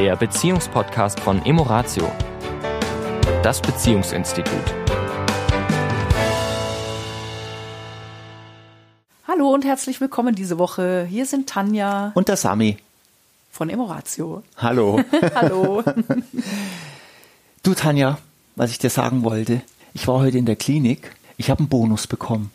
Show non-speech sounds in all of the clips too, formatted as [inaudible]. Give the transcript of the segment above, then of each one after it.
der Beziehungspodcast von Emoratio, das Beziehungsinstitut. Hallo und herzlich willkommen diese Woche. Hier sind Tanja Und der Sami. von Emoratio. Hallo. [laughs] Hallo. du Tanja, was ich dir sagen wollte, ich war heute in der Klinik, ich habe einen Bonus bekommen,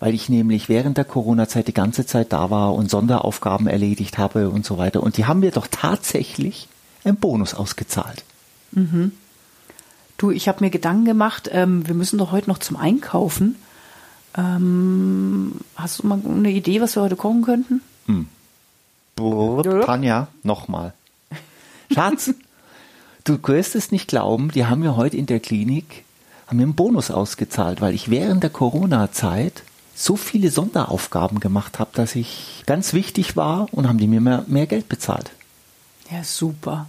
weil ich nämlich während der Corona-Zeit die ganze Zeit da war und Sonderaufgaben erledigt habe und so weiter. Und die haben mir doch tatsächlich einen Bonus ausgezahlt. Du, ich habe mir Gedanken gemacht, ähm, wir müssen doch heute noch zum Einkaufen. Ähm, hast du mal eine Idee, was wir heute kochen könnten? Blub, Tanja, nochmal. Schatz, [laughs] du wirst es nicht glauben, die haben mir heute in der Klinik haben mir einen Bonus ausgezahlt, weil ich während der Corona-Zeit so viele Sonderaufgaben gemacht habe, dass ich ganz wichtig war und haben die mir mehr, mehr Geld bezahlt. Ja, super.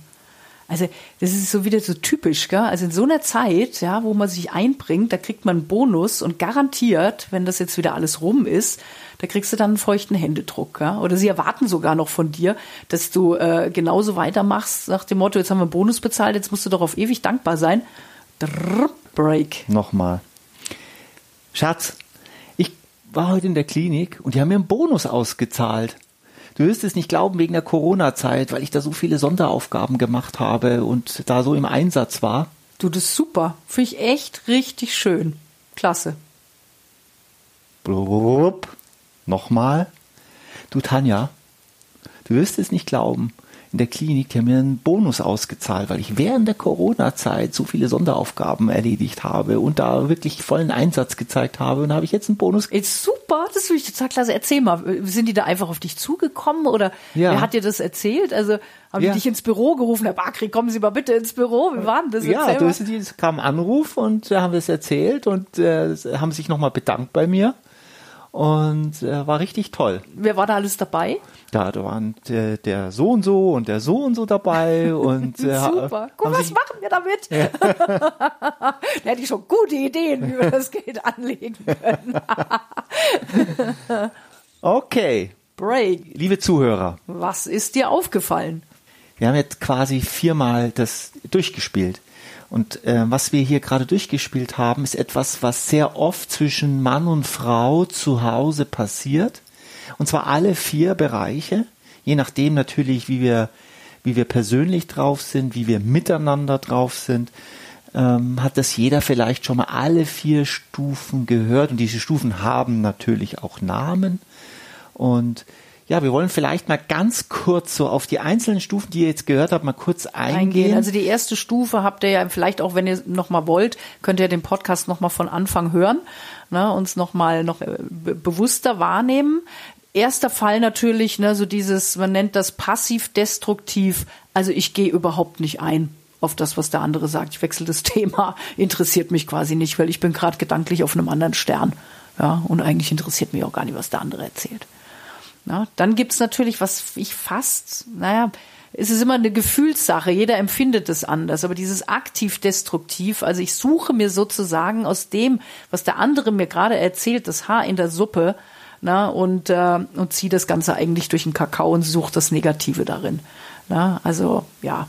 Also, das ist so wieder so typisch, gell? Also in so einer Zeit, ja, wo man sich einbringt, da kriegt man einen Bonus und garantiert, wenn das jetzt wieder alles rum ist, da kriegst du dann einen feuchten Händedruck, ja? Oder sie erwarten sogar noch von dir, dass du äh, genauso weitermachst, nach dem Motto, jetzt haben wir einen Bonus bezahlt, jetzt musst du doch auf ewig dankbar sein. Drrr, Break. Nochmal. Schatz, ich war heute in der Klinik und die haben mir einen Bonus ausgezahlt. Du wirst es nicht glauben wegen der Corona-Zeit, weil ich da so viele Sonderaufgaben gemacht habe und da so im Einsatz war. Du, das ist super. Finde ich echt richtig schön. Klasse. Blub. Nochmal. Du Tanja, du wirst es nicht glauben. In der Klinik, die haben mir einen Bonus ausgezahlt, weil ich während der Corona-Zeit so viele Sonderaufgaben erledigt habe und da wirklich vollen Einsatz gezeigt habe. Und da habe ich jetzt einen Bonus. Ist super, das finde ich total klasse. Erzähl mal, sind die da einfach auf dich zugekommen oder Ja. wer hat dir das erzählt? Also haben Ja. die dich ins Büro gerufen, Herr Bakri, kommen Sie mal bitte ins Büro. Wie war denn das? Ja, es kam ein Anruf und haben das erzählt und äh, haben sich nochmal bedankt bei mir. Und äh, war richtig toll. Wer war da alles dabei? Da, da waren der, der so und so und der so und so dabei [laughs] und äh, Super. Guck, was machen wir damit? da [laughs] hätte ich schon gute Ideen, wie wir das Geld anlegen können. [laughs] Okay, Break. liebe Zuhörer, Was ist dir aufgefallen? wir haben jetzt quasi viermal das durchgespielt. Und äh, was wir hier gerade durchgespielt haben, ist etwas, was sehr oft zwischen Mann und Frau zu Hause passiert. Und zwar alle vier Bereiche, je nachdem natürlich, wie wir, wie wir persönlich drauf sind, wie wir miteinander drauf sind, ähm, hat das jeder vielleicht schon mal alle vier Stufen gehört. Und diese Stufen haben natürlich auch Namen. Und ja, wir wollen vielleicht mal ganz kurz so auf die einzelnen Stufen, die ihr jetzt gehört habt, mal kurz eingehen. eingehen. Also die erste Stufe habt ihr ja vielleicht auch, wenn ihr noch mal wollt, könnt ihr den Podcast noch mal von Anfang hören, ne, uns noch mal noch äh, be- bewusster wahrnehmen. Erster Fall natürlich, ne, so dieses, man nennt das passiv-destruktiv. Also ich gehe überhaupt nicht ein auf das, was der andere sagt. Ich wechsle das [laughs] Thema, interessiert mich quasi nicht, weil ich bin gerade gedanklich auf einem anderen Stern. Ja, und eigentlich interessiert mich auch gar nicht, was der andere erzählt. Na, dann gibt's natürlich, was ich fast, naja, es ist immer eine Gefühlssache, jeder empfindet es anders, aber dieses aktiv-destruktiv, also ich suche mir sozusagen aus dem, was der andere mir gerade erzählt, das Haar in der Suppe, na, und, äh, und ziehe das Ganze eigentlich durch den Kakao und suche das Negative darin. Na, also, ja,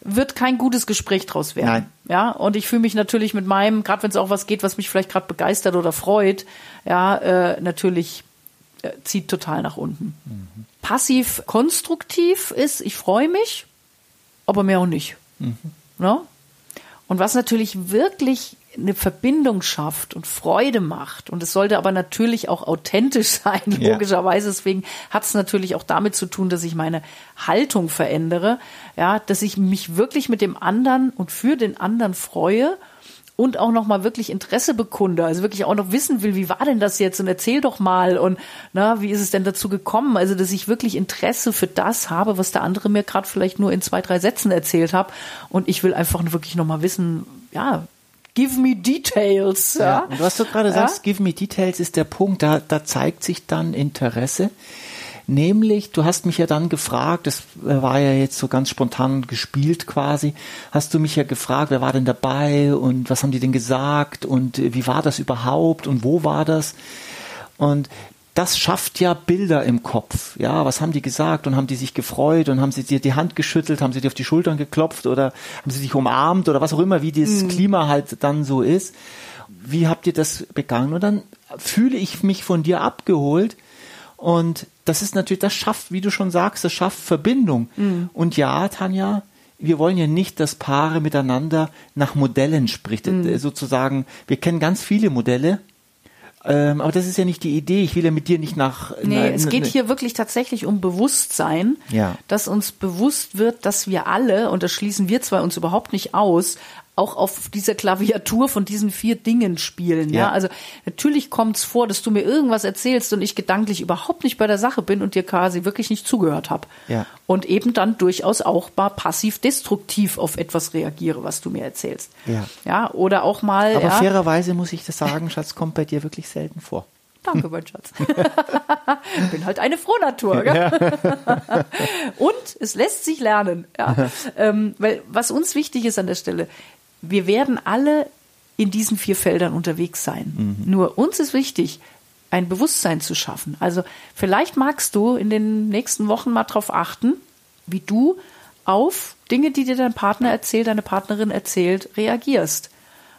wird kein gutes Gespräch draus werden. Nein. Ja, und ich fühle mich natürlich mit meinem, gerade wenn es auch was geht, was mich vielleicht gerade begeistert oder freut, ja, äh, natürlich zieht total nach unten. Passiv konstruktiv ist, ich freue mich, aber mehr auch nicht. Ne? Und was natürlich wirklich eine Verbindung schafft und Freude macht, und es sollte aber natürlich auch authentisch [laughs] sein, Ja. logischerweise, deswegen hat es natürlich auch damit zu tun, dass ich meine Haltung verändere, ja, dass ich mich wirklich mit dem anderen und für den anderen freue und auch noch mal wirklich Interesse bekunde, also wirklich auch noch wissen will, wie war denn das jetzt und erzähl doch mal und na, wie ist es denn dazu gekommen? Also, dass ich wirklich Interesse für das habe, was der andere mir gerade vielleicht nur in zwei, drei Sätzen erzählt hat und ich will einfach wirklich noch mal wissen, ja, give me details, ja. Ja. Und was du gerade Ja? sagst, give me details ist der Punkt, da, da zeigt sich dann Interesse. Nämlich, du hast mich ja dann gefragt, das äh, war ja jetzt so ganz spontan gespielt quasi, hast du mich ja gefragt, wer war denn dabei und was haben die denn gesagt und äh, wie war das überhaupt und wo war das? Und das schafft ja Bilder im Kopf. Ja, was haben die gesagt und haben die sich gefreut und haben sie dir die Hand geschüttelt, haben sie dir auf die Schultern geklopft oder haben sie dich umarmt oder was auch immer, wie dieses mhm. Klima halt dann so ist. Wie habt ihr das begangen? Und dann fühle ich mich von dir abgeholt und das ist natürlich, das schafft, wie du schon sagst, das schafft Verbindung. Mhm. Und ja, Tanja, wir wollen ja nicht, dass Paare miteinander nach Modellen spricht. Mhm. Sozusagen, wir kennen ganz viele Modelle, ähm, aber das ist ja nicht die Idee. Ich will ja mit dir nicht nach. Nee, na, es geht hier wirklich tatsächlich um Bewusstsein, ja. dass uns bewusst wird, dass wir alle, und das schließen wir zwar uns überhaupt nicht aus, auch auf dieser Klaviatur von diesen vier Dingen spielen. Ja, ja? also natürlich kommt es vor, dass du mir irgendwas erzählst und ich gedanklich überhaupt nicht bei der Sache bin und dir quasi wirklich nicht zugehört habe. Ja. Und eben dann durchaus auch mal passiv-destruktiv auf etwas reagiere, was du mir erzählst. Ja. Ja, oder auch mal. Aber ja, fairerweise muss ich das sagen, [laughs] Schatz, kommt bei dir wirklich selten vor. Danke, mein Schatz. [laughs] Bin halt eine Frohnatur. Ja. [laughs] Und es lässt sich lernen. Ja. Ähm, weil was uns wichtig ist an der Stelle, wir werden alle in diesen vier Feldern unterwegs sein. Mhm. Nur uns ist wichtig, ein Bewusstsein zu schaffen. Also vielleicht magst du in den nächsten Wochen mal darauf achten, wie du auf Dinge, die dir dein Partner erzählt, deine Partnerin erzählt, reagierst.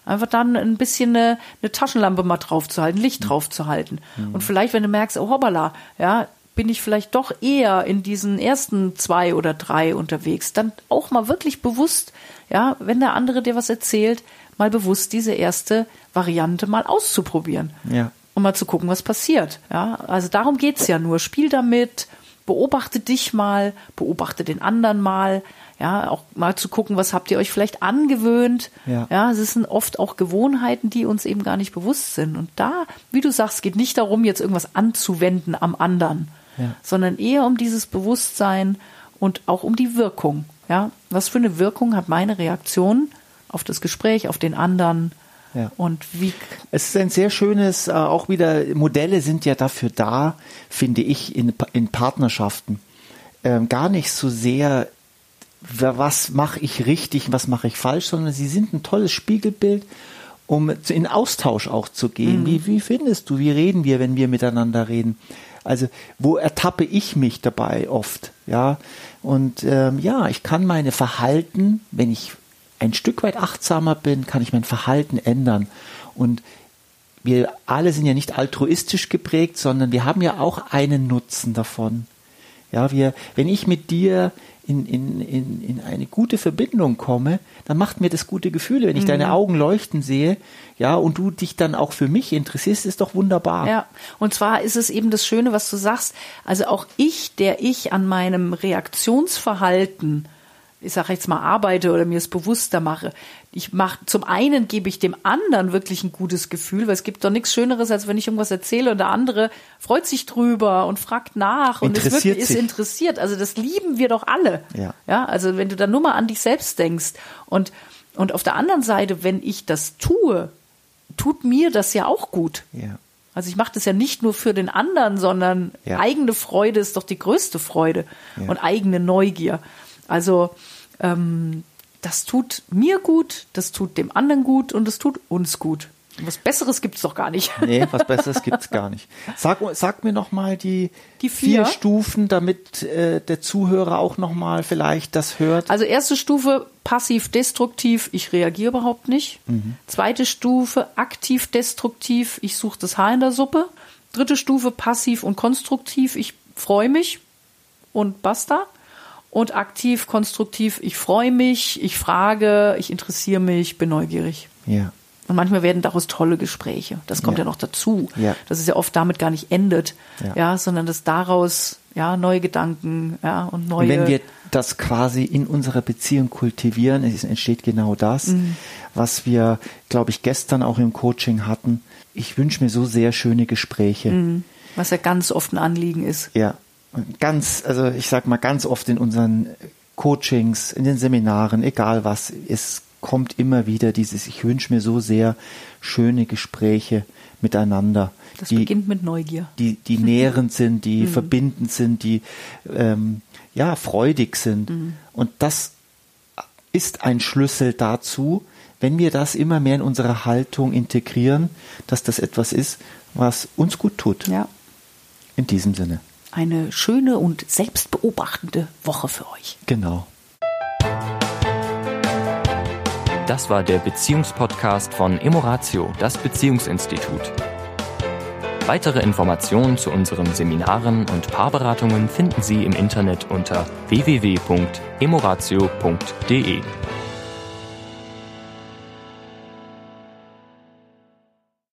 Einfach dann ein bisschen eine, eine Taschenlampe mal draufzuhalten, Licht mhm. draufzuhalten. Mhm. Und vielleicht, wenn du merkst, oh hoppala, ja, bin ich vielleicht doch eher in diesen ersten zwei oder drei unterwegs, dann auch mal wirklich bewusst ja, wenn der andere dir was erzählt, mal bewusst diese erste Variante mal auszuprobieren. Ja. Und mal zu gucken, was passiert. Ja, also darum geht's ja nur. Spiel damit, beobachte dich mal, beobachte den anderen mal. Ja, auch mal zu gucken, was habt ihr euch vielleicht angewöhnt. Ja. ja, es sind oft auch Gewohnheiten, die uns eben gar nicht bewusst sind. Und da, wie du sagst, geht nicht darum, jetzt irgendwas anzuwenden am anderen, ja. sondern eher um dieses Bewusstsein und auch um die Wirkung. Ja, was für eine Wirkung hat meine Reaktion auf das Gespräch, auf den anderen? Ja. Und wie? Es ist ein sehr schönes, äh, auch wieder Modelle sind ja dafür da, finde ich, in, in Partnerschaften. Ähm, gar nicht so sehr, was mache ich richtig, was mache ich falsch, sondern sie sind ein tolles Spiegelbild, um in Austausch auch zu gehen. Mhm. Wie, wie findest du, wie reden wir, wenn wir miteinander reden? Also wo ertappe ich mich dabei oft? Ja, und ähm, ja, ich kann meine Verhalten, wenn ich ein Stück weit achtsamer bin, kann ich mein Verhalten ändern. Und wir alle sind ja nicht altruistisch geprägt, sondern wir haben ja auch einen Nutzen davon. Ja, wir, wenn ich mit dir in, in, in, in eine gute Verbindung komme, dann macht mir das gute Gefühle. Wenn ich mhm. deine Augen leuchten sehe, ja, und du dich dann auch für mich interessierst, ist doch wunderbar. Ja, und zwar ist es eben das Schöne, was du sagst. Also auch ich, der ich an meinem Reaktionsverhalten ich sage jetzt mal, arbeite oder mir es bewusster mache. Ich mache, zum einen gebe ich dem anderen wirklich ein gutes Gefühl, weil es gibt doch nichts Schöneres, als wenn ich irgendwas erzähle und der andere freut sich drüber und fragt nach und ist wirklich ist interessiert. Also das lieben wir doch alle. Ja. ja. Also wenn du dann nur mal an dich selbst denkst und, und auf der anderen Seite, wenn ich das tue, tut mir das ja auch gut. Ja. Also ich mache das ja nicht nur für den anderen, sondern ja. eigene Freude ist doch die größte Freude ja. und eigene Neugier. Also ähm, das tut mir gut, das tut dem anderen gut und es tut uns gut. Was Besseres gibt es doch gar nicht. [laughs] Nee, was Besseres gibt es gar nicht. Sag, sag mir noch mal die, die vier. vier Stufen, damit äh, der Zuhörer auch noch mal vielleicht das hört. Also erste Stufe passiv-destruktiv, ich reagiere überhaupt nicht. Mhm. Zweite Stufe aktiv-destruktiv, ich suche das Haar in der Suppe. Dritte Stufe passiv und konstruktiv, ich freue mich und basta und aktiv, konstruktiv, ich freue mich, ich frage, ich interessiere mich, bin neugierig. Ja. Und manchmal werden daraus tolle Gespräche. Das kommt ja, ja noch dazu. Ja. Dass es ja oft damit gar nicht endet, ja, ja sondern dass daraus ja neue Gedanken, ja und neue. Und wenn wir das quasi in unserer Beziehung kultivieren, es entsteht genau das, mhm. was wir, glaube ich, gestern auch im Coaching hatten. Ich wünsche mir so sehr schöne Gespräche. Mhm. Was ja ganz oft ein Anliegen ist. Ja, ganz, also ich sag mal ganz oft in unseren Coachings, in den Seminaren, egal was, es kommt immer wieder dieses, ich wünsche mir so sehr schöne Gespräche miteinander. Das die, beginnt mit Neugier. Die, die [laughs] nährend sind, die mhm. verbindend sind, die ähm, ja freudig sind. Mhm. Und das ist ein Schlüssel dazu, wenn wir das immer mehr in unsere Haltung integrieren, dass das etwas ist, was uns gut tut. Ja. In diesem Sinne. Eine schöne und selbstbeobachtende Woche für euch. Genau. Das war der Beziehungspodcast von Emoratio, das Beziehungsinstitut. Weitere Informationen zu unseren Seminaren und Paarberatungen finden Sie im Internet unter www.emoratio.de.